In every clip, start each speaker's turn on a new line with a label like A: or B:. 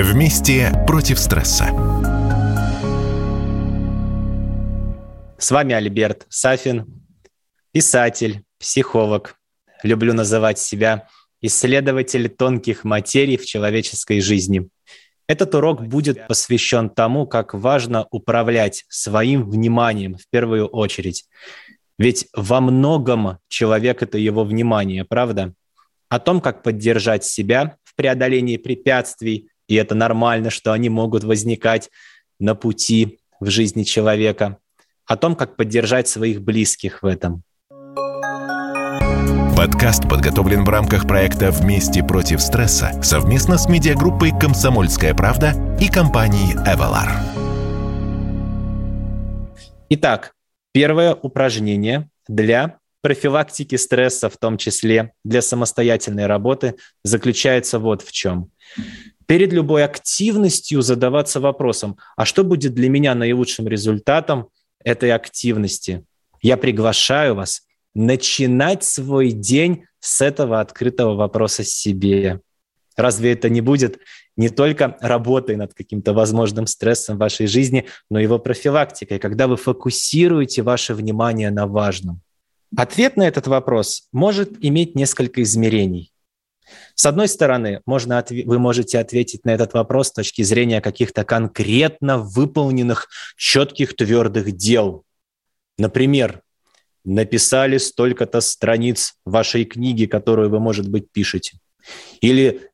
A: Вместе против стресса.
B: С вами Альберт Сафин, писатель, психолог. Люблю называть себя исследователь тонких материй в человеческой жизни. Этот урок будет посвящен тому, как важно управлять своим вниманием в первую очередь. Ведь во многом человек – это его внимание, правда? О том, как поддержать себя в преодолении препятствий, и это нормально, что они могут возникать на пути в жизни человека. О том, как поддержать своих близких в этом.
A: Подкаст подготовлен в рамках проекта «Вместе против стресса» совместно с медиагруппой «Комсомольская правда» и компанией «Эвалар».
B: Итак, первое упражнение для профилактики стресса, в том числе для самостоятельной работы, заключается вот в чем перед любой активностью задаваться вопросом, а что будет для меня наилучшим результатом этой активности? Я приглашаю вас начинать свой день с этого открытого вопроса себе. Разве это не будет не только работой над каким-то возможным стрессом в вашей жизни, но и его профилактикой, когда вы фокусируете ваше внимание на важном? Ответ на этот вопрос может иметь несколько измерений. С одной стороны, можно, вы можете ответить на этот вопрос с точки зрения каких-то конкретно выполненных четких твердых дел. Например, написали столько-то страниц вашей книги, которую вы, может быть, пишете. Или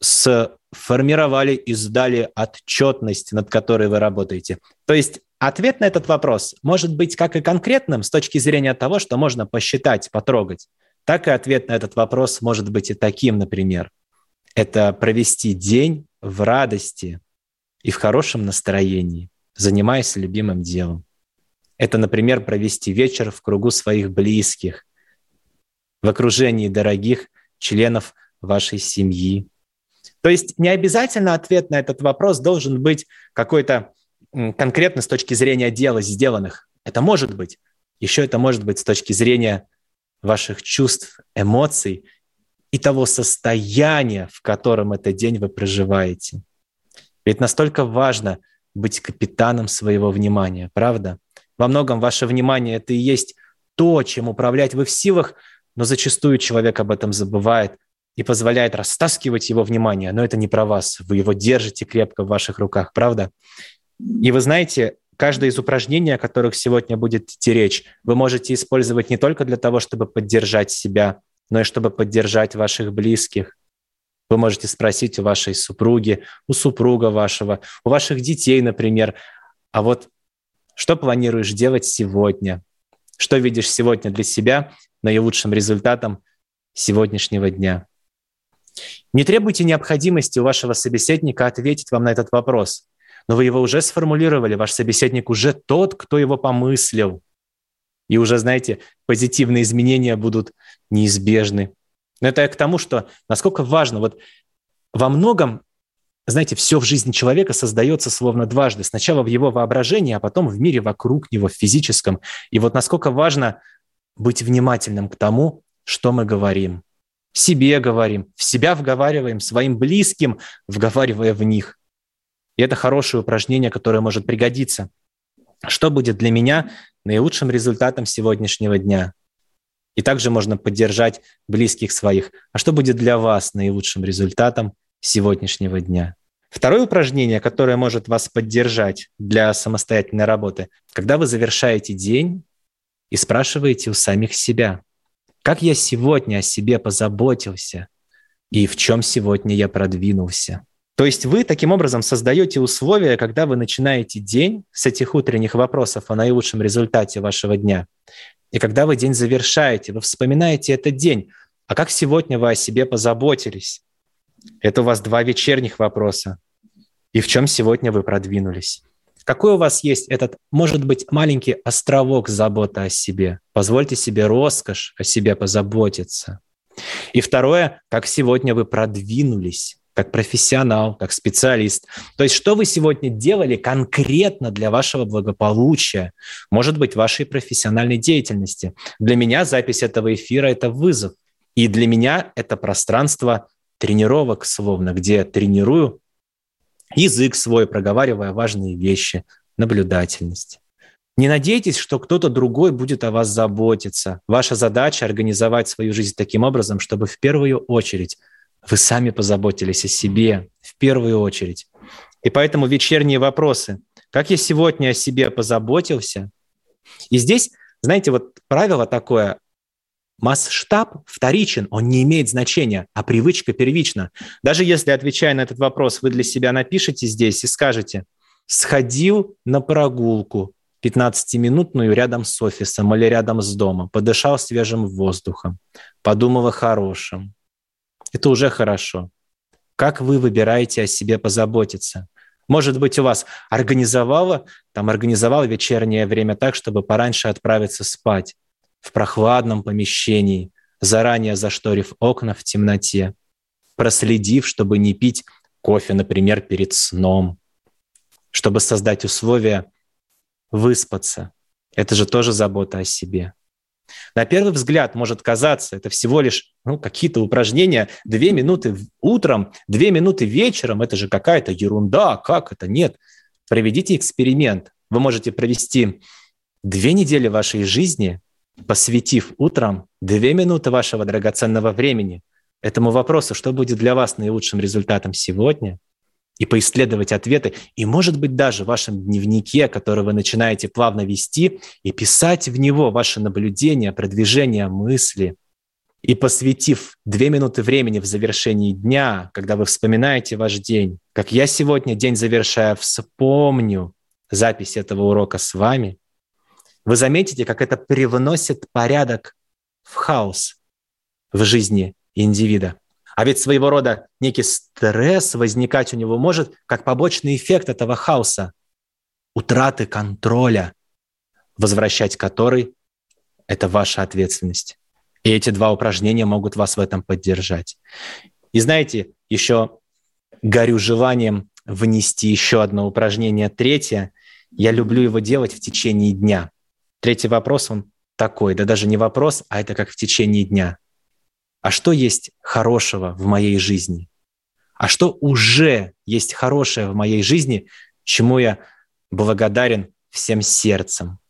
B: сформировали и сдали отчетность, над которой вы работаете. То есть ответ на этот вопрос может быть как и конкретным с точки зрения того, что можно посчитать, потрогать, так и ответ на этот вопрос может быть и таким, например. Это провести день в радости и в хорошем настроении, занимаясь любимым делом. Это, например, провести вечер в кругу своих близких, в окружении дорогих членов вашей семьи. То есть не обязательно ответ на этот вопрос должен быть какой-то конкретно с точки зрения дела сделанных. Это может быть. Еще это может быть с точки зрения ваших чувств, эмоций и того состояния, в котором этот день вы проживаете. Ведь настолько важно быть капитаном своего внимания, правда? Во многом ваше внимание – это и есть то, чем управлять вы в силах, но зачастую человек об этом забывает и позволяет растаскивать его внимание. Но это не про вас. Вы его держите крепко в ваших руках, правда? И вы знаете, каждое из упражнений, о которых сегодня будет идти речь, вы можете использовать не только для того, чтобы поддержать себя, но и чтобы поддержать ваших близких. Вы можете спросить у вашей супруги, у супруга вашего, у ваших детей, например, а вот что планируешь делать сегодня? Что видишь сегодня для себя наилучшим результатом сегодняшнего дня? Не требуйте необходимости у вашего собеседника ответить вам на этот вопрос но вы его уже сформулировали, ваш собеседник уже тот, кто его помыслил. И уже, знаете, позитивные изменения будут неизбежны. Но это к тому, что насколько важно, вот во многом, знаете, все в жизни человека создается словно дважды. Сначала в его воображении, а потом в мире вокруг него, в физическом. И вот насколько важно быть внимательным к тому, что мы говорим. Себе говорим, в себя вговариваем, своим близким, вговаривая в них – и это хорошее упражнение, которое может пригодиться. Что будет для меня наилучшим результатом сегодняшнего дня? И также можно поддержать близких своих. А что будет для вас наилучшим результатом сегодняшнего дня? Второе упражнение, которое может вас поддержать для самостоятельной работы, когда вы завершаете день и спрашиваете у самих себя, как я сегодня о себе позаботился и в чем сегодня я продвинулся. То есть вы таким образом создаете условия, когда вы начинаете день с этих утренних вопросов о наилучшем результате вашего дня. И когда вы день завершаете, вы вспоминаете этот день. А как сегодня вы о себе позаботились? Это у вас два вечерних вопроса. И в чем сегодня вы продвинулись? Какой у вас есть этот, может быть, маленький островок заботы о себе? Позвольте себе роскошь о себе позаботиться. И второе, как сегодня вы продвинулись? Как профессионал, как специалист. То есть что вы сегодня делали конкретно для вашего благополучия, может быть, вашей профессиональной деятельности. Для меня запись этого эфира – это вызов. И для меня это пространство тренировок, словно, где я тренирую язык свой, проговаривая важные вещи, наблюдательность. Не надейтесь, что кто-то другой будет о вас заботиться. Ваша задача – организовать свою жизнь таким образом, чтобы в первую очередь вы сами позаботились о себе, в первую очередь. И поэтому вечерние вопросы. Как я сегодня о себе позаботился? И здесь, знаете, вот правило такое, масштаб вторичен, он не имеет значения, а привычка первична. Даже если, отвечая на этот вопрос, вы для себя напишите здесь и скажете, сходил на прогулку 15-минутную рядом с офисом или рядом с домом, подышал свежим воздухом, подумал о хорошем. Это уже хорошо. Как вы выбираете о себе позаботиться? Может быть, у вас организовало, там организовал вечернее время так, чтобы пораньше отправиться спать в прохладном помещении, заранее зашторив окна в темноте, проследив, чтобы не пить кофе, например, перед сном, чтобы создать условия выспаться. Это же тоже забота о себе. На первый взгляд может казаться, это всего лишь ну, какие-то упражнения, две минуты утром, две минуты вечером, это же какая-то ерунда, как это? Нет. Проведите эксперимент. Вы можете провести две недели вашей жизни, посвятив утром две минуты вашего драгоценного времени этому вопросу, что будет для вас наилучшим результатом сегодня – и поисследовать ответы, и, может быть, даже в вашем дневнике, который вы начинаете плавно вести, и писать в него ваши наблюдения, продвижения, мысли. И посвятив две минуты времени в завершении дня, когда вы вспоминаете ваш день, как я сегодня день завершая, вспомню запись этого урока с вами, вы заметите, как это привносит порядок в хаос в жизни индивида. А ведь своего рода некий стресс возникать у него может как побочный эффект этого хаоса, утраты контроля, возвращать который – это ваша ответственность. И эти два упражнения могут вас в этом поддержать. И знаете, еще горю желанием внести еще одно упражнение, третье. Я люблю его делать в течение дня. Третий вопрос, он такой, да даже не вопрос, а это как в течение дня а что есть хорошего в моей жизни, а что уже есть хорошее в моей жизни, чему я благодарен всем сердцем.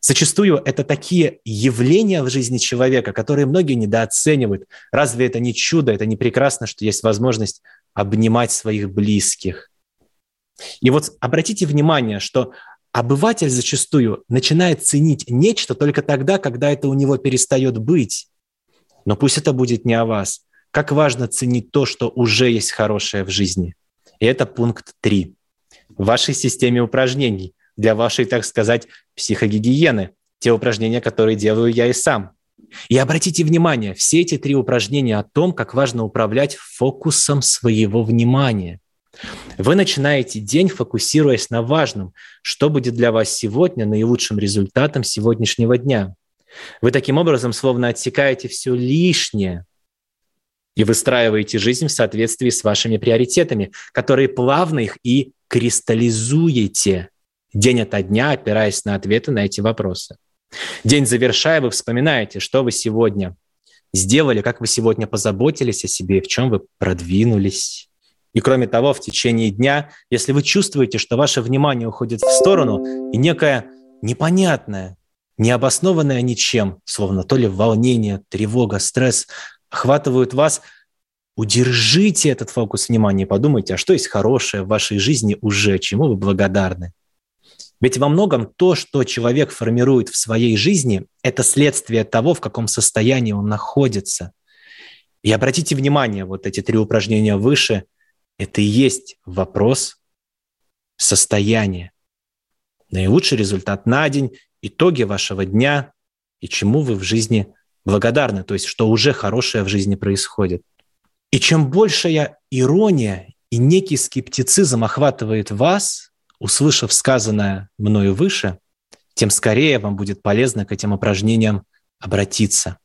B: Зачастую это такие явления в жизни человека, которые многие недооценивают. Разве это не чудо, это не прекрасно, что есть возможность обнимать своих близких? И вот обратите внимание, что обыватель зачастую начинает ценить нечто только тогда, когда это у него перестает быть. Но пусть это будет не о вас. Как важно ценить то, что уже есть хорошее в жизни. И это пункт 3. В вашей системе упражнений для вашей, так сказать, психогигиены. Те упражнения, которые делаю я и сам. И обратите внимание, все эти три упражнения о том, как важно управлять фокусом своего внимания. Вы начинаете день, фокусируясь на важном, что будет для вас сегодня наилучшим результатом сегодняшнего дня. Вы таким образом словно отсекаете все лишнее и выстраиваете жизнь в соответствии с вашими приоритетами, которые плавно их и кристаллизуете день ото дня, опираясь на ответы на эти вопросы. День завершая, вы вспоминаете, что вы сегодня сделали, как вы сегодня позаботились о себе, в чем вы продвинулись. И кроме того, в течение дня, если вы чувствуете, что ваше внимание уходит в сторону, и некое непонятное, не обоснованное ничем, словно то ли волнение, тревога, стресс охватывают вас, удержите этот фокус внимания и подумайте, а что есть хорошее в вашей жизни уже, чему вы благодарны. Ведь во многом то, что человек формирует в своей жизни, это следствие того, в каком состоянии он находится. И обратите внимание, вот эти три упражнения выше, это и есть вопрос состояния. Наилучший результат на день итоги вашего дня и чему вы в жизни благодарны, то есть что уже хорошее в жизни происходит. И чем большая ирония и некий скептицизм охватывает вас, услышав сказанное мною выше, тем скорее вам будет полезно к этим упражнениям обратиться.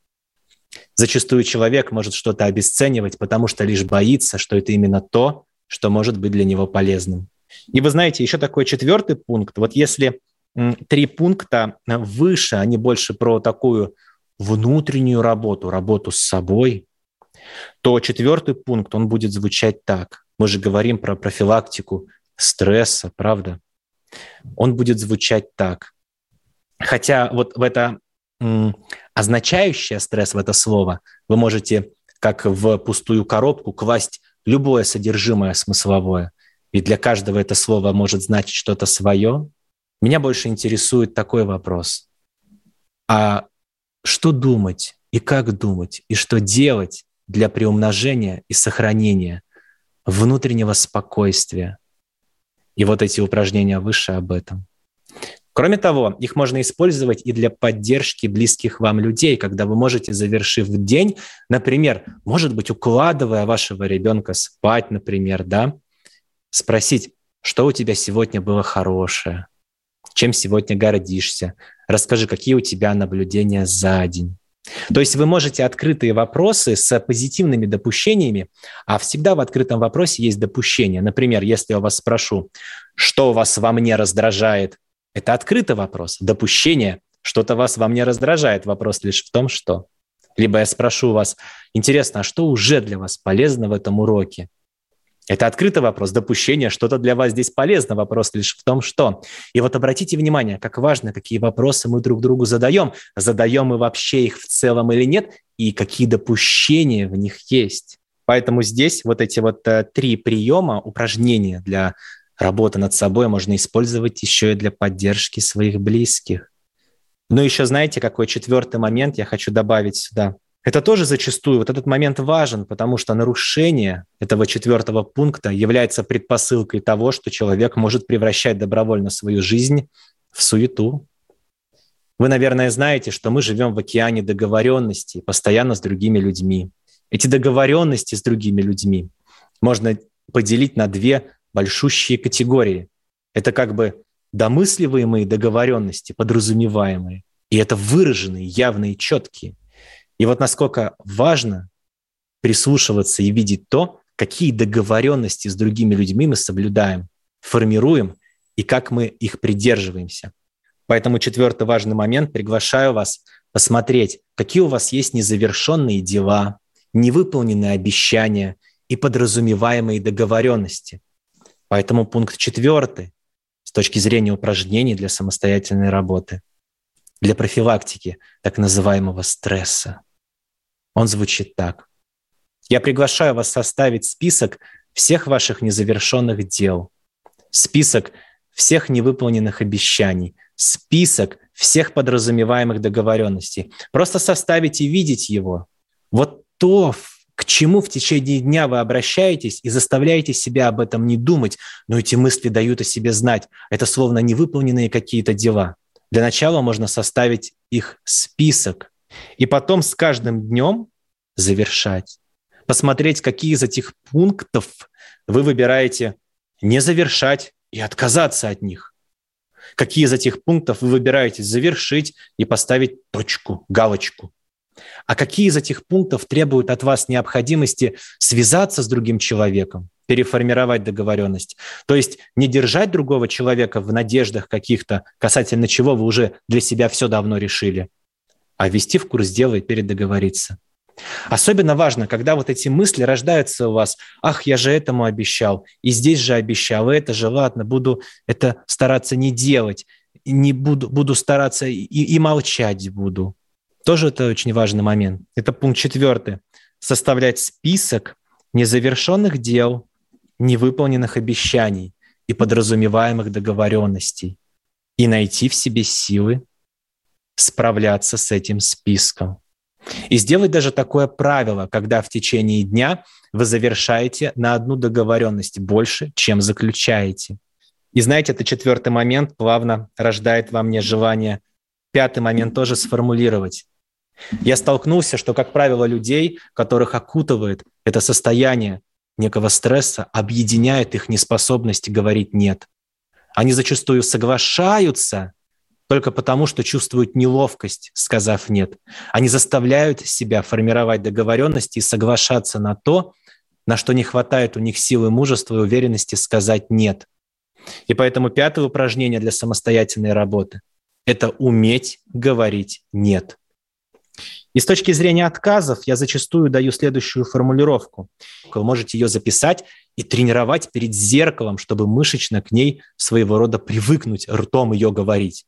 B: Зачастую человек может что-то обесценивать, потому что лишь боится, что это именно то, что может быть для него полезным. И вы знаете, еще такой четвертый пункт. Вот если три пункта выше, они больше про такую внутреннюю работу, работу с собой, то четвертый пункт, он будет звучать так. Мы же говорим про профилактику стресса, правда? Он будет звучать так. Хотя вот в это означающее стресс, в это слово, вы можете как в пустую коробку класть любое содержимое смысловое. И для каждого это слово может значить что-то свое. Меня больше интересует такой вопрос. А что думать и как думать, и что делать для приумножения и сохранения внутреннего спокойствия? И вот эти упражнения выше об этом. Кроме того, их можно использовать и для поддержки близких вам людей, когда вы можете, завершив день, например, может быть, укладывая вашего ребенка спать, например, да, спросить, что у тебя сегодня было хорошее, чем сегодня гордишься, расскажи, какие у тебя наблюдения за день. То есть вы можете открытые вопросы с позитивными допущениями, а всегда в открытом вопросе есть допущение. Например, если я вас спрошу, что вас во мне раздражает, это открытый вопрос. Допущение, что-то вас во мне раздражает. Вопрос лишь в том, что. Либо я спрошу вас, интересно, а что уже для вас полезно в этом уроке? Это открытый вопрос, допущение, что-то для вас здесь полезно, вопрос лишь в том, что. И вот обратите внимание, как важно, какие вопросы мы друг другу задаем, задаем мы вообще их в целом или нет, и какие допущения в них есть. Поэтому здесь вот эти вот э, три приема, упражнения для Работа над собой можно использовать еще и для поддержки своих близких. Ну, еще знаете, какой четвертый момент я хочу добавить сюда? Это тоже зачастую, вот этот момент важен, потому что нарушение этого четвертого пункта является предпосылкой того, что человек может превращать добровольно свою жизнь в суету. Вы, наверное, знаете, что мы живем в океане договоренностей постоянно с другими людьми. Эти договоренности с другими людьми можно поделить на две большущие категории. Это как бы домысливаемые договоренности, подразумеваемые. И это выраженные, явные, четкие. И вот насколько важно прислушиваться и видеть то, какие договоренности с другими людьми мы соблюдаем, формируем и как мы их придерживаемся. Поэтому четвертый важный момент, приглашаю вас посмотреть, какие у вас есть незавершенные дела, невыполненные обещания и подразумеваемые договоренности – Поэтому пункт четвертый с точки зрения упражнений для самостоятельной работы, для профилактики так называемого стресса. Он звучит так. Я приглашаю вас составить список всех ваших незавершенных дел, список всех невыполненных обещаний, список всех подразумеваемых договоренностей. Просто составить и видеть его. Вот то, к чему в течение дня вы обращаетесь и заставляете себя об этом не думать, но эти мысли дают о себе знать. Это словно невыполненные какие-то дела. Для начала можно составить их список и потом с каждым днем завершать. Посмотреть, какие из этих пунктов вы выбираете не завершать и отказаться от них. Какие из этих пунктов вы выбираете завершить и поставить точку, галочку. А какие из этих пунктов требуют от вас необходимости связаться с другим человеком, переформировать договоренность? То есть не держать другого человека в надеждах каких-то, касательно чего вы уже для себя все давно решили, а ввести в курс дела и передоговориться. Особенно важно, когда вот эти мысли рождаются у вас, ах, я же этому обещал, и здесь же обещал, и это же, ладно, буду это стараться не делать, не буду, буду стараться и, и молчать буду. Тоже это очень важный момент. Это пункт четвертый. Составлять список незавершенных дел, невыполненных обещаний и подразумеваемых договоренностей и найти в себе силы справляться с этим списком. И сделать даже такое правило, когда в течение дня вы завершаете на одну договоренность больше, чем заключаете. И знаете, это четвертый момент плавно рождает во мне желание пятый момент тоже сформулировать. Я столкнулся, что, как правило, людей, которых окутывает это состояние некого стресса, объединяет их неспособность говорить «нет». Они зачастую соглашаются только потому, что чувствуют неловкость, сказав «нет». Они заставляют себя формировать договоренности и соглашаться на то, на что не хватает у них силы мужества и уверенности сказать «нет». И поэтому пятое упражнение для самостоятельной работы – это уметь говорить «нет». И с точки зрения отказов я зачастую даю следующую формулировку. Вы можете ее записать и тренировать перед зеркалом, чтобы мышечно к ней своего рода привыкнуть ртом ее говорить.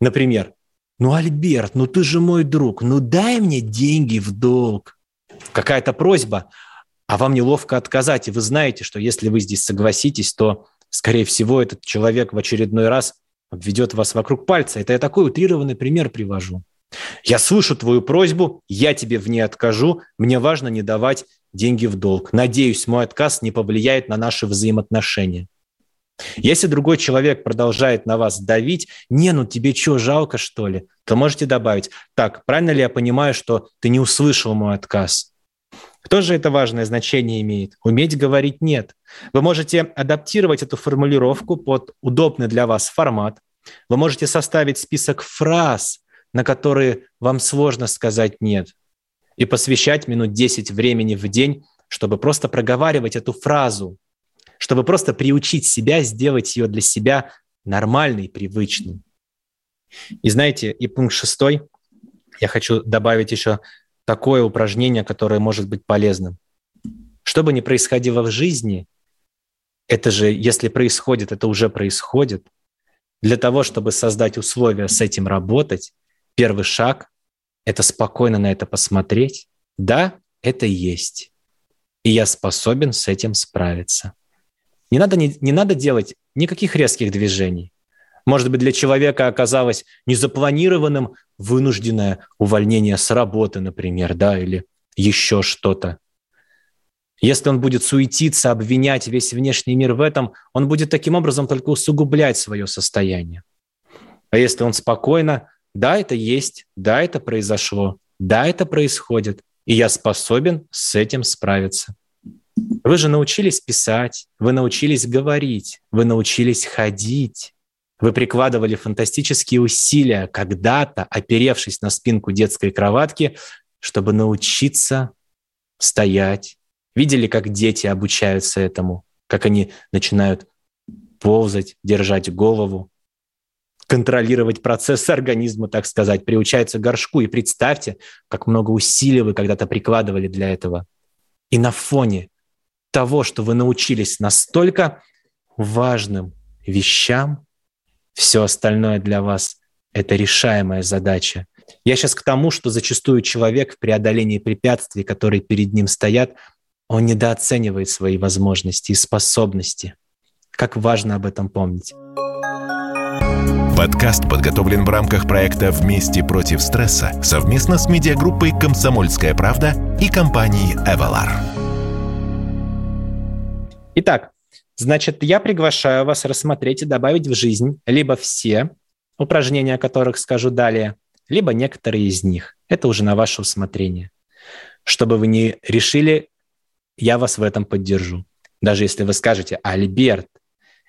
B: Например, ну, Альберт, ну ты же мой друг, ну дай мне деньги в долг. Какая-то просьба, а вам неловко отказать, и вы знаете, что если вы здесь согласитесь, то, скорее всего, этот человек в очередной раз обведет вас вокруг пальца. Это я такой утрированный пример привожу. Я слышу твою просьбу, я тебе в ней откажу, мне важно не давать деньги в долг. Надеюсь, мой отказ не повлияет на наши взаимоотношения. Если другой человек продолжает на вас давить, не, ну тебе что, жалко что ли, то можете добавить, так, правильно ли я понимаю, что ты не услышал мой отказ? Тоже это важное значение имеет. Уметь говорить «нет». Вы можете адаптировать эту формулировку под удобный для вас формат. Вы можете составить список фраз, на которые вам сложно сказать «нет», и посвящать минут 10 времени в день, чтобы просто проговаривать эту фразу, чтобы просто приучить себя сделать ее для себя нормальной, привычной. И знаете, и пункт шестой, я хочу добавить еще такое упражнение, которое может быть полезным. Что бы ни происходило в жизни, это же, если происходит, это уже происходит. Для того, чтобы создать условия с этим работать, первый шаг – это спокойно на это посмотреть. Да, это есть. И я способен с этим справиться. Не надо, не, не надо делать никаких резких движений. Может быть, для человека оказалось незапланированным вынужденное увольнение с работы, например, да, или еще что-то. Если он будет суетиться, обвинять весь внешний мир в этом, он будет таким образом только усугублять свое состояние. А если он спокойно, да, это есть, да, это произошло, да, это происходит, и я способен с этим справиться. Вы же научились писать, вы научились говорить, вы научились ходить. Вы прикладывали фантастические усилия, когда-то оперевшись на спинку детской кроватки, чтобы научиться стоять. Видели, как дети обучаются этому, как они начинают ползать, держать голову, контролировать процесс организма, так сказать, приучаются к горшку. И представьте, как много усилий вы когда-то прикладывали для этого. И на фоне того, что вы научились настолько важным вещам, все остальное для вас – это решаемая задача. Я сейчас к тому, что зачастую человек в преодолении препятствий, которые перед ним стоят, он недооценивает свои возможности и способности. Как важно об этом помнить.
A: Подкаст подготовлен в рамках проекта «Вместе против стресса» совместно с медиагруппой «Комсомольская правда» и компанией «Эвалар».
B: Итак, Значит, я приглашаю вас рассмотреть и добавить в жизнь либо все упражнения, о которых скажу далее, либо некоторые из них. Это уже на ваше усмотрение. Чтобы вы не решили, я вас в этом поддержу. Даже если вы скажете, Альберт,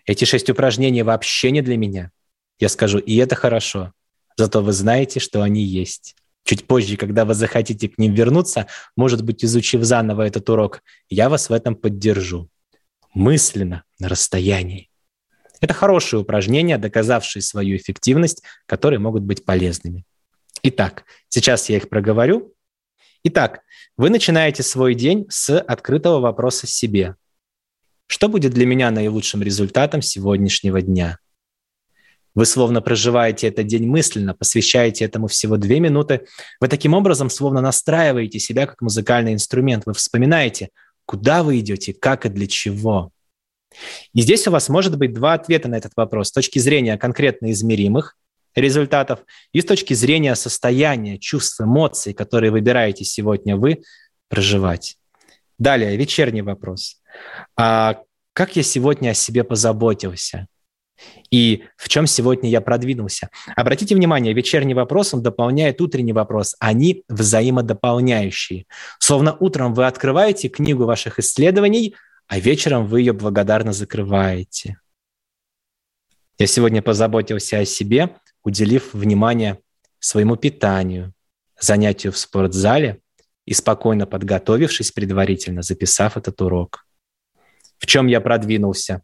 B: эти шесть упражнений вообще не для меня. Я скажу, и это хорошо. Зато вы знаете, что они есть. Чуть позже, когда вы захотите к ним вернуться, может быть, изучив заново этот урок, я вас в этом поддержу мысленно на расстоянии. Это хорошие упражнения, доказавшие свою эффективность, которые могут быть полезными. Итак, сейчас я их проговорю. Итак, вы начинаете свой день с открытого вопроса себе. Что будет для меня наилучшим результатом сегодняшнего дня? Вы словно проживаете этот день мысленно, посвящаете этому всего две минуты. Вы таким образом словно настраиваете себя как музыкальный инструмент. Вы вспоминаете, куда вы идете, как и для чего. И здесь у вас может быть два ответа на этот вопрос с точки зрения конкретно измеримых результатов и с точки зрения состояния, чувств, эмоций, которые выбираете сегодня вы проживать. Далее, вечерний вопрос. А как я сегодня о себе позаботился? И в чем сегодня я продвинулся? Обратите внимание, вечерний вопрос, он дополняет утренний вопрос. Они взаимодополняющие. Словно утром вы открываете книгу ваших исследований, а вечером вы ее благодарно закрываете. Я сегодня позаботился о себе, уделив внимание своему питанию, занятию в спортзале и спокойно подготовившись предварительно, записав этот урок. В чем я продвинулся?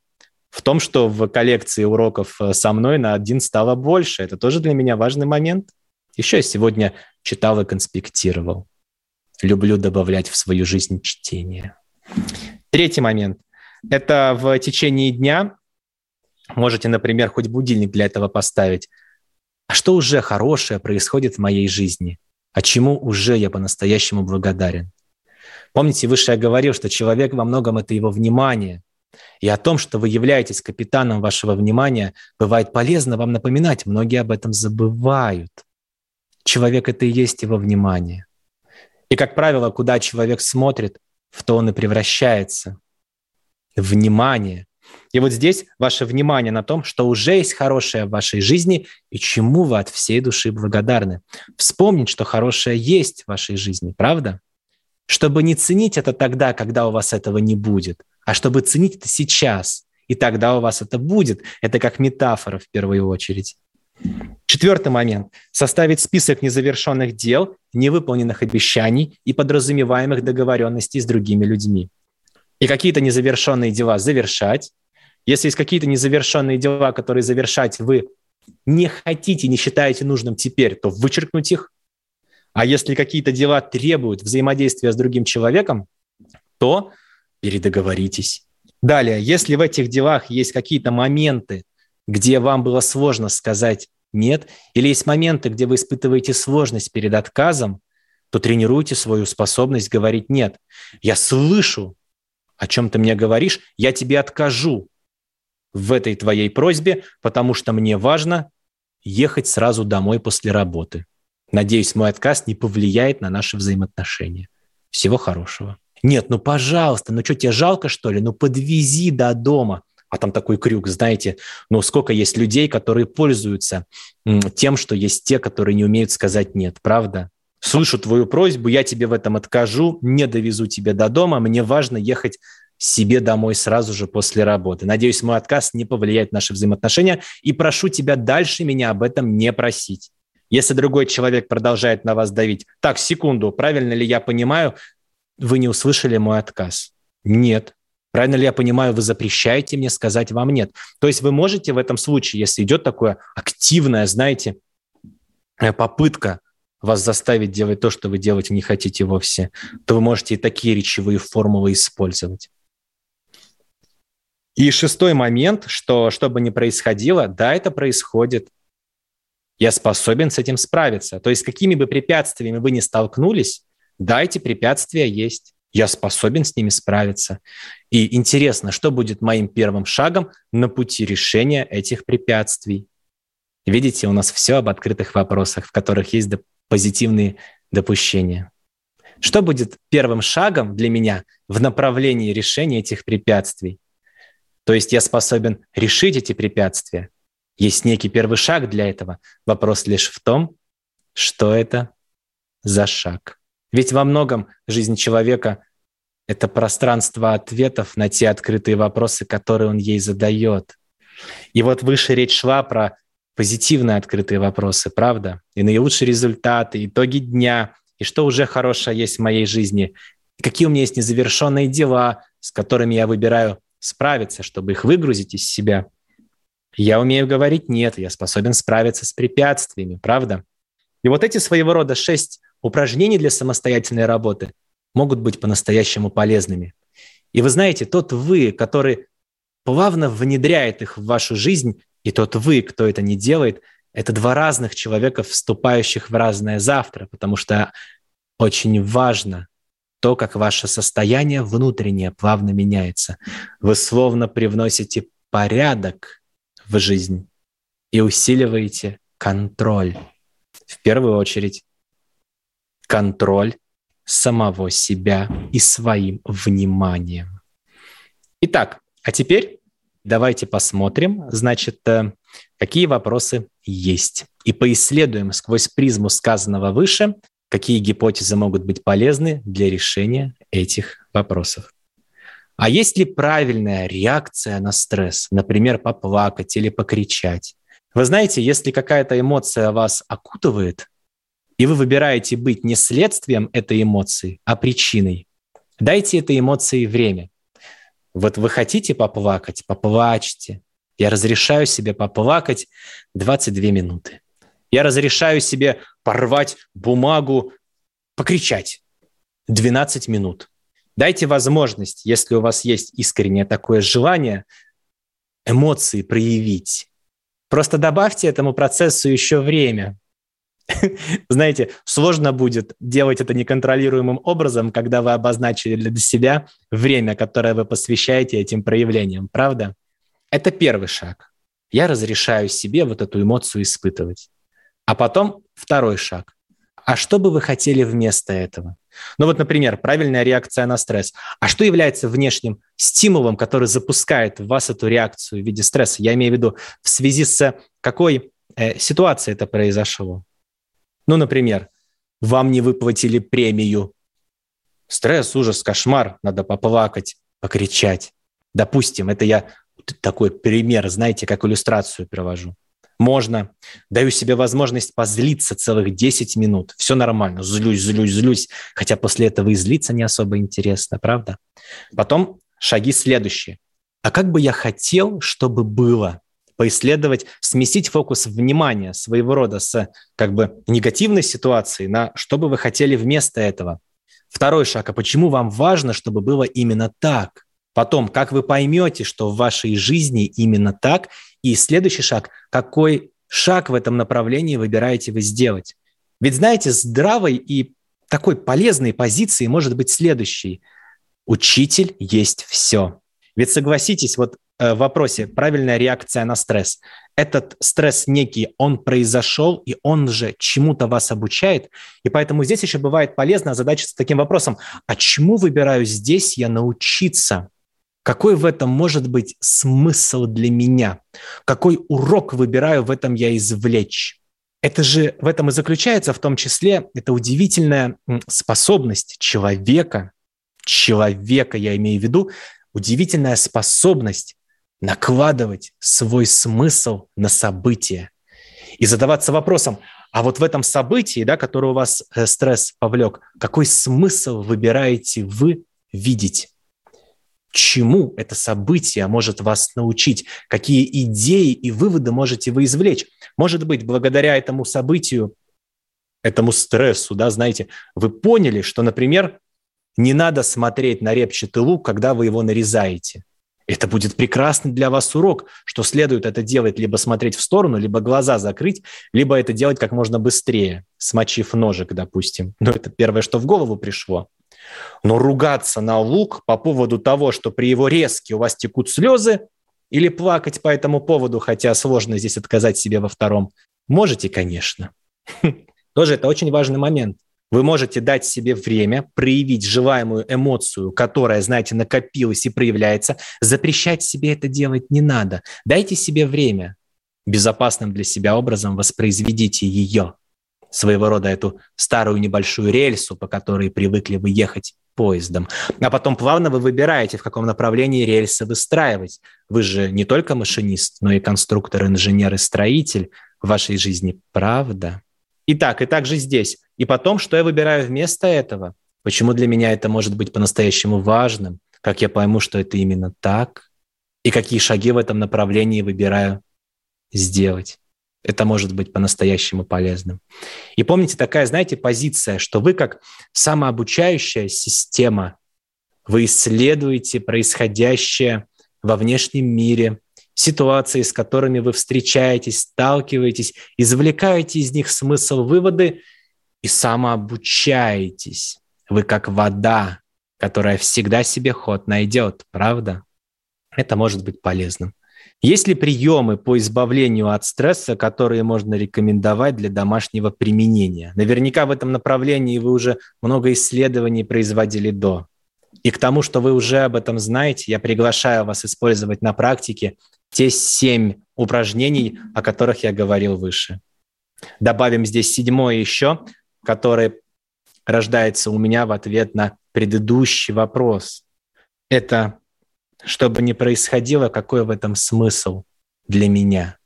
B: В том, что в коллекции уроков э, со мной на один стало больше. Это тоже для меня важный момент. Еще я сегодня читал и конспектировал. Люблю добавлять в свою жизнь чтение. Третий момент. Это в течение дня можете, например, хоть будильник для этого поставить. А что уже хорошее происходит в моей жизни? А чему уже я по-настоящему благодарен? Помните, выше я говорил, что человек во многом это его внимание. И о том, что вы являетесь капитаном вашего внимания, бывает полезно вам напоминать. Многие об этом забывают. Человек – это и есть его внимание. И, как правило, куда человек смотрит, в то он и превращается. Внимание. И вот здесь ваше внимание на том, что уже есть хорошее в вашей жизни и чему вы от всей души благодарны. Вспомнить, что хорошее есть в вашей жизни, правда? Чтобы не ценить это тогда, когда у вас этого не будет, а чтобы ценить это сейчас, и тогда у вас это будет. Это как метафора в первую очередь. Четвертый момент. Составить список незавершенных дел, невыполненных обещаний и подразумеваемых договоренностей с другими людьми. И какие-то незавершенные дела завершать. Если есть какие-то незавершенные дела, которые завершать вы не хотите, не считаете нужным теперь, то вычеркнуть их. А если какие-то дела требуют взаимодействия с другим человеком, то передоговоритесь. Далее, если в этих делах есть какие-то моменты, где вам было сложно сказать «нет», или есть моменты, где вы испытываете сложность перед отказом, то тренируйте свою способность говорить «нет». Я слышу, о чем ты мне говоришь, я тебе откажу в этой твоей просьбе, потому что мне важно ехать сразу домой после работы. Надеюсь, мой отказ не повлияет на наши взаимоотношения. Всего хорошего. Нет, ну пожалуйста, ну что, тебе жалко, что ли? Ну подвези до дома а там такой крюк, знаете, ну сколько есть людей, которые пользуются тем, что есть те, которые не умеют сказать «нет», правда? Слышу твою просьбу, я тебе в этом откажу, не довезу тебя до дома, мне важно ехать себе домой сразу же после работы. Надеюсь, мой отказ не повлияет на наши взаимоотношения и прошу тебя дальше меня об этом не просить. Если другой человек продолжает на вас давить, так, секунду, правильно ли я понимаю, вы не услышали мой отказ? Нет, Правильно ли я понимаю, вы запрещаете мне сказать вам нет? То есть вы можете в этом случае, если идет такое активное, знаете, э, попытка вас заставить делать то, что вы делать не хотите вовсе, то вы можете и такие речевые формулы использовать. И шестой момент, что что бы ни происходило, да, это происходит. Я способен с этим справиться. То есть какими бы препятствиями вы ни столкнулись, да, эти препятствия есть я способен с ними справиться. И интересно, что будет моим первым шагом на пути решения этих препятствий. Видите, у нас все об открытых вопросах, в которых есть позитивные допущения. Что будет первым шагом для меня в направлении решения этих препятствий? То есть я способен решить эти препятствия. Есть некий первый шаг для этого. Вопрос лишь в том, что это за шаг. Ведь во многом жизнь человека — это пространство ответов на те открытые вопросы, которые он ей задает. И вот выше речь шла про позитивные открытые вопросы, правда? И наилучшие результаты, итоги дня, и что уже хорошее есть в моей жизни, и какие у меня есть незавершенные дела, с которыми я выбираю справиться, чтобы их выгрузить из себя. Я умею говорить «нет», я способен справиться с препятствиями, правда? И вот эти своего рода шесть упражнений для самостоятельной работы могут быть по-настоящему полезными. И вы знаете, тот вы, который плавно внедряет их в вашу жизнь, и тот вы, кто это не делает, это два разных человека, вступающих в разное завтра, потому что очень важно то, как ваше состояние внутреннее плавно меняется. Вы словно привносите порядок в жизнь и усиливаете контроль. В первую очередь контроль самого себя и своим вниманием. Итак, а теперь давайте посмотрим, значит, э, какие вопросы есть. И поисследуем сквозь призму сказанного выше, какие гипотезы могут быть полезны для решения этих вопросов. А есть ли правильная реакция на стресс, например, поплакать или покричать? Вы знаете, если какая-то эмоция вас окутывает, и вы выбираете быть не следствием этой эмоции, а причиной. Дайте этой эмоции время. Вот вы хотите поплакать, поплачьте. Я разрешаю себе поплакать 22 минуты. Я разрешаю себе порвать бумагу, покричать. 12 минут. Дайте возможность, если у вас есть искреннее такое желание, эмоции проявить. Просто добавьте этому процессу еще время. Знаете, сложно будет делать это неконтролируемым образом, когда вы обозначили для себя время, которое вы посвящаете этим проявлениям, правда? Это первый шаг. Я разрешаю себе вот эту эмоцию испытывать. А потом второй шаг. А что бы вы хотели вместо этого? Ну вот, например, правильная реакция на стресс. А что является внешним стимулом, который запускает в вас эту реакцию в виде стресса? Я имею в виду в связи с какой э, ситуацией это произошло. Ну, например, вам не выплатили премию. Стресс, ужас, кошмар, надо поплакать, покричать. Допустим, это я такой пример, знаете, как иллюстрацию привожу. Можно. Даю себе возможность позлиться целых 10 минут. Все нормально. Злюсь, злюсь, злюсь. Хотя после этого и злиться не особо интересно, правда? Потом шаги следующие. А как бы я хотел, чтобы было? Поисследовать, сместить фокус внимания своего рода с как бы негативной ситуации на что бы вы хотели вместо этого. Второй шаг. А почему вам важно, чтобы было именно так? Потом, как вы поймете, что в вашей жизни именно так, и следующий шаг, какой шаг в этом направлении выбираете вы сделать. Ведь знаете, здравой и такой полезной позиции может быть следующий. Учитель есть все. Ведь согласитесь, вот э, в вопросе правильная реакция на стресс. Этот стресс некий, он произошел, и он же чему-то вас обучает. И поэтому здесь еще бывает полезно озадачиться таким вопросом, а чему выбираю здесь я научиться? Какой в этом может быть смысл для меня? Какой урок выбираю в этом я извлечь? Это же в этом и заключается в том числе, это удивительная способность человека, человека я имею в виду, удивительная способность накладывать свой смысл на события и задаваться вопросом, а вот в этом событии, да, которое у вас э, стресс повлек, какой смысл выбираете вы видеть? Чему это событие может вас научить, какие идеи и выводы можете вы извлечь. Может быть, благодаря этому событию, этому стрессу, да, знаете, вы поняли, что, например, не надо смотреть на репчатый лук, когда вы его нарезаете. Это будет прекрасный для вас урок, что следует это делать либо смотреть в сторону, либо глаза закрыть, либо это делать как можно быстрее, смочив ножик, допустим. Но это первое, что в голову пришло. Но ругаться на лук по поводу того, что при его резке у вас текут слезы, или плакать по этому поводу, хотя сложно здесь отказать себе во втором, можете, конечно. Тоже это очень важный момент. Вы можете дать себе время проявить желаемую эмоцию, которая, знаете, накопилась и проявляется. Запрещать себе это делать не надо. Дайте себе время. Безопасным для себя образом воспроизведите ее своего рода эту старую небольшую рельсу, по которой привыкли вы ехать поездом. А потом плавно вы выбираете, в каком направлении рельсы выстраивать. Вы же не только машинист, но и конструктор, инженер и строитель в вашей жизни, правда? И так, и так же здесь. И потом, что я выбираю вместо этого? Почему для меня это может быть по-настоящему важным? Как я пойму, что это именно так? И какие шаги в этом направлении выбираю сделать? Это может быть по-настоящему полезным. И помните, такая, знаете, позиция, что вы как самообучающая система, вы исследуете происходящее во внешнем мире, ситуации, с которыми вы встречаетесь, сталкиваетесь, извлекаете из них смысл, выводы и самообучаетесь. Вы как вода, которая всегда себе ход найдет, правда? Это может быть полезным. Есть ли приемы по избавлению от стресса, которые можно рекомендовать для домашнего применения? Наверняка в этом направлении вы уже много исследований производили до. И к тому, что вы уже об этом знаете, я приглашаю вас использовать на практике те семь упражнений, о которых я говорил выше. Добавим здесь седьмое еще, которое рождается у меня в ответ на предыдущий вопрос. Это чтобы не происходило, какой в этом смысл для меня.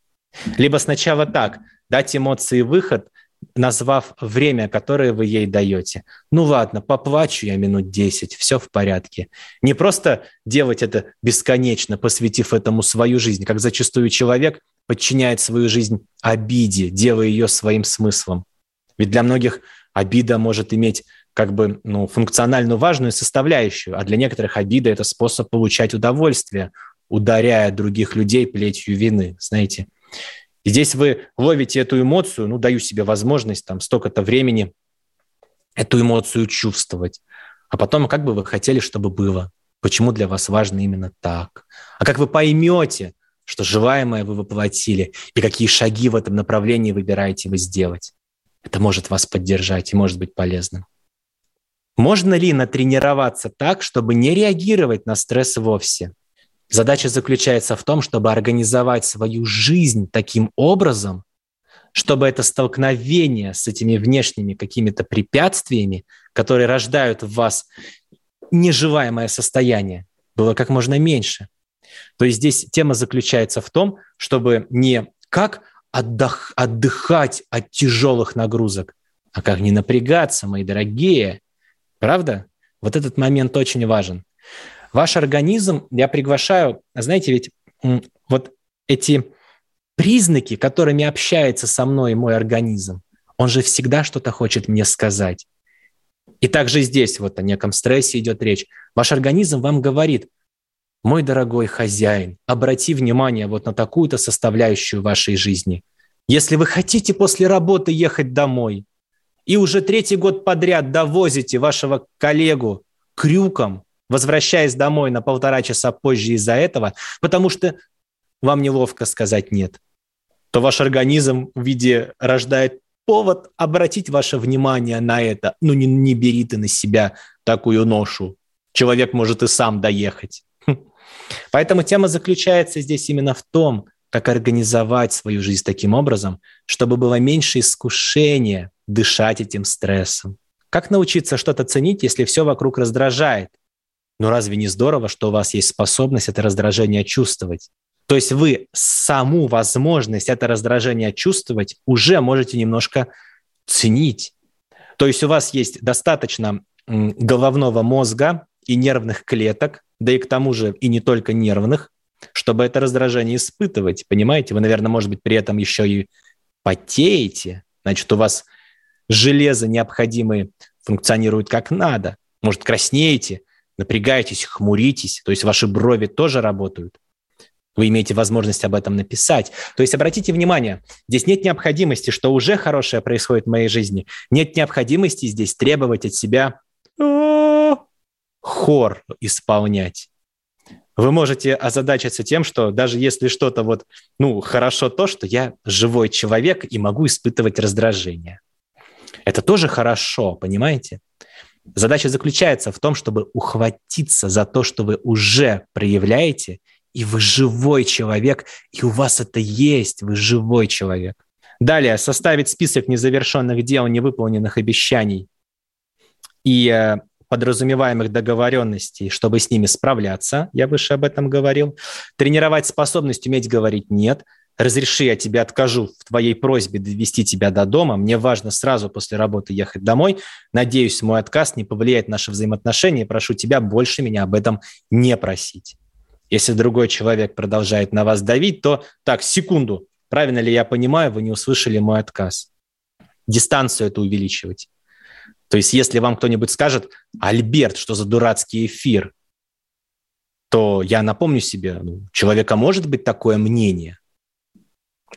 B: Либо сначала так, дать эмоции выход, назвав время, которое вы ей даете. Ну ладно, поплачу я минут 10, все в порядке. Не просто делать это бесконечно, посвятив этому свою жизнь, как зачастую человек подчиняет свою жизнь обиде, делая ее своим смыслом. Ведь для многих обида может иметь как бы ну, функциональную важную составляющую, а для некоторых обида – это способ получать удовольствие, ударяя других людей плетью вины, знаете. И здесь вы ловите эту эмоцию, ну, даю себе возможность там столько-то времени эту эмоцию чувствовать. А потом, как бы вы хотели, чтобы было? Почему для вас важно именно так? А как вы поймете, что желаемое вы воплотили, и какие шаги в этом направлении выбираете вы сделать? Это может вас поддержать и может быть полезным. Можно ли натренироваться так, чтобы не реагировать на стресс вовсе? Задача заключается в том, чтобы организовать свою жизнь таким образом, чтобы это столкновение с этими внешними какими-то препятствиями, которые рождают в вас неживаемое состояние, было как можно меньше. То есть здесь тема заключается в том, чтобы не как отдох, отдыхать от тяжелых нагрузок, а как не напрягаться, мои дорогие. Правда? Вот этот момент очень важен. Ваш организм, я приглашаю, знаете, ведь вот эти признаки, которыми общается со мной мой организм, он же всегда что-то хочет мне сказать. И также здесь вот о неком стрессе идет речь. Ваш организм вам говорит, мой дорогой хозяин, обрати внимание вот на такую-то составляющую вашей жизни. Если вы хотите после работы ехать домой и уже третий год подряд довозите вашего коллегу крюком, возвращаясь домой на полтора часа позже из-за этого, потому что вам неловко сказать «нет», то ваш организм в виде рождает повод обратить ваше внимание на это. Ну, не, не бери ты на себя такую ношу. Человек может и сам доехать. Поэтому тема заключается здесь именно в том, как организовать свою жизнь таким образом, чтобы было меньше искушения дышать этим стрессом. Как научиться что-то ценить, если все вокруг раздражает? Ну разве не здорово, что у вас есть способность это раздражение чувствовать? То есть вы саму возможность это раздражение чувствовать уже можете немножко ценить. То есть у вас есть достаточно головного мозга и нервных клеток, да и к тому же и не только нервных, чтобы это раздражение испытывать. Понимаете? Вы, наверное, может быть, при этом еще и потеете. Значит, у вас железо необходимое функционирует как надо. Может, краснеете, напрягаетесь, хмуритесь. То есть ваши брови тоже работают. Вы имеете возможность об этом написать. То есть обратите внимание, здесь нет необходимости, что уже хорошее происходит в моей жизни. Нет необходимости здесь требовать от себя хор исполнять. Вы можете озадачиться тем, что даже если что-то вот, ну, хорошо то, что я живой человек и могу испытывать раздражение. Это тоже хорошо, понимаете? Задача заключается в том, чтобы ухватиться за то, что вы уже проявляете – и вы живой человек, и у вас это есть, вы живой человек. Далее, составить список незавершенных дел, невыполненных обещаний и э, подразумеваемых договоренностей, чтобы с ними справляться, я выше об этом говорил. Тренировать способность уметь говорить «нет», разреши, я тебе откажу в твоей просьбе довести тебя до дома, мне важно сразу после работы ехать домой, надеюсь, мой отказ не повлияет на наши взаимоотношения, прошу тебя больше меня об этом не просить. Если другой человек продолжает на вас давить, то так, секунду, правильно ли я понимаю, вы не услышали мой отказ. Дистанцию это увеличивать. То есть если вам кто-нибудь скажет, Альберт, что за дурацкий эфир, то я напомню себе, ну, человека может быть такое мнение.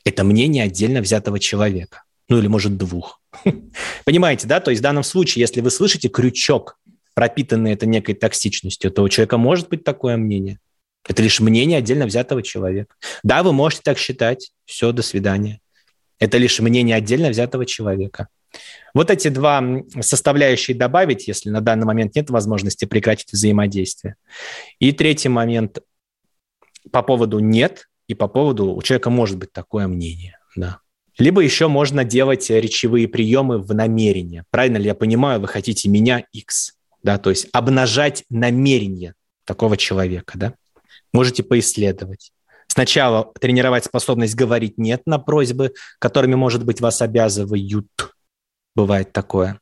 B: Это мнение отдельно взятого человека. Ну или, может, двух. Понимаете, да? То есть в данном случае, если вы слышите крючок, пропитанный это некой токсичностью, то у человека может быть такое мнение. Это лишь мнение отдельно взятого человека. Да, вы можете так считать. Все, до свидания. Это лишь мнение отдельно взятого человека. Вот эти два составляющие добавить, если на данный момент нет возможности прекратить взаимодействие. И третий момент по поводу «нет» и по поводу «у человека может быть такое мнение». Да. Либо еще можно делать речевые приемы в намерение. Правильно ли я понимаю, вы хотите меня X? Да, то есть обнажать намерение такого человека. Да? можете поисследовать. Сначала тренировать способность говорить «нет» на просьбы, которыми, может быть, вас обязывают. Бывает такое.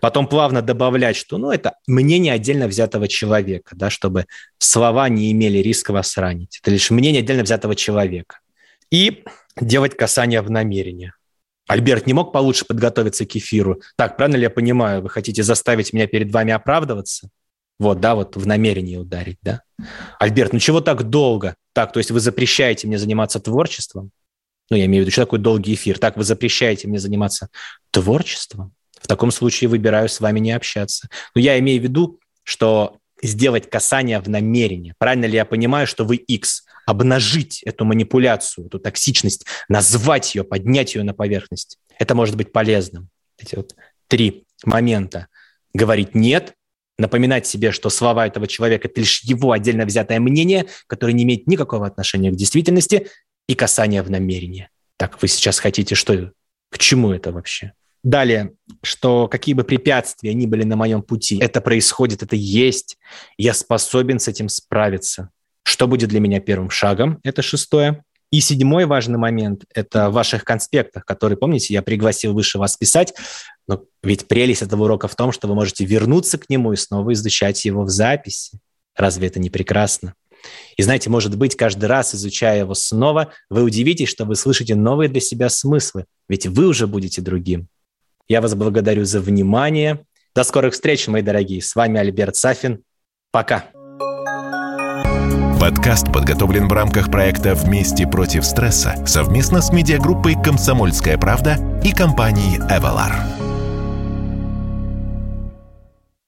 B: Потом плавно добавлять, что ну, это мнение отдельно взятого человека, да, чтобы слова не имели риска вас ранить. Это лишь мнение отдельно взятого человека. И делать касание в намерение. Альберт не мог получше подготовиться к эфиру. Так, правильно ли я понимаю, вы хотите заставить меня перед вами оправдываться? Вот, да, вот в намерении ударить, да? Альберт, ну чего так долго? Так, то есть вы запрещаете мне заниматься творчеством? Ну, я имею в виду, что такой долгий эфир. Так, вы запрещаете мне заниматься творчеством? В таком случае выбираю с вами не общаться. Но я имею в виду, что сделать касание в намерении. Правильно ли я понимаю, что вы X? обнажить эту манипуляцию, эту токсичность, назвать ее, поднять ее на поверхность. Это может быть полезным. Эти вот три момента. Говорить «нет», напоминать себе, что слова этого человека – это лишь его отдельно взятое мнение, которое не имеет никакого отношения к действительности, и касание в намерение. Так, вы сейчас хотите что? К чему это вообще? Далее, что какие бы препятствия ни были на моем пути, это происходит, это есть, я способен с этим справиться. Что будет для меня первым шагом? Это шестое. И седьмой важный момент – это в ваших конспектах, которые, помните, я пригласил выше вас писать, но ведь прелесть этого урока в том, что вы можете вернуться к нему и снова изучать его в записи. Разве это не прекрасно? И знаете, может быть, каждый раз, изучая его снова, вы удивитесь, что вы слышите новые для себя смыслы, ведь вы уже будете другим. Я вас благодарю за внимание. До скорых встреч, мои дорогие. С вами Альберт Сафин. Пока.
A: Подкаст подготовлен в рамках проекта «Вместе против стресса» совместно с медиагруппой «Комсомольская правда» и компанией «Эвалар».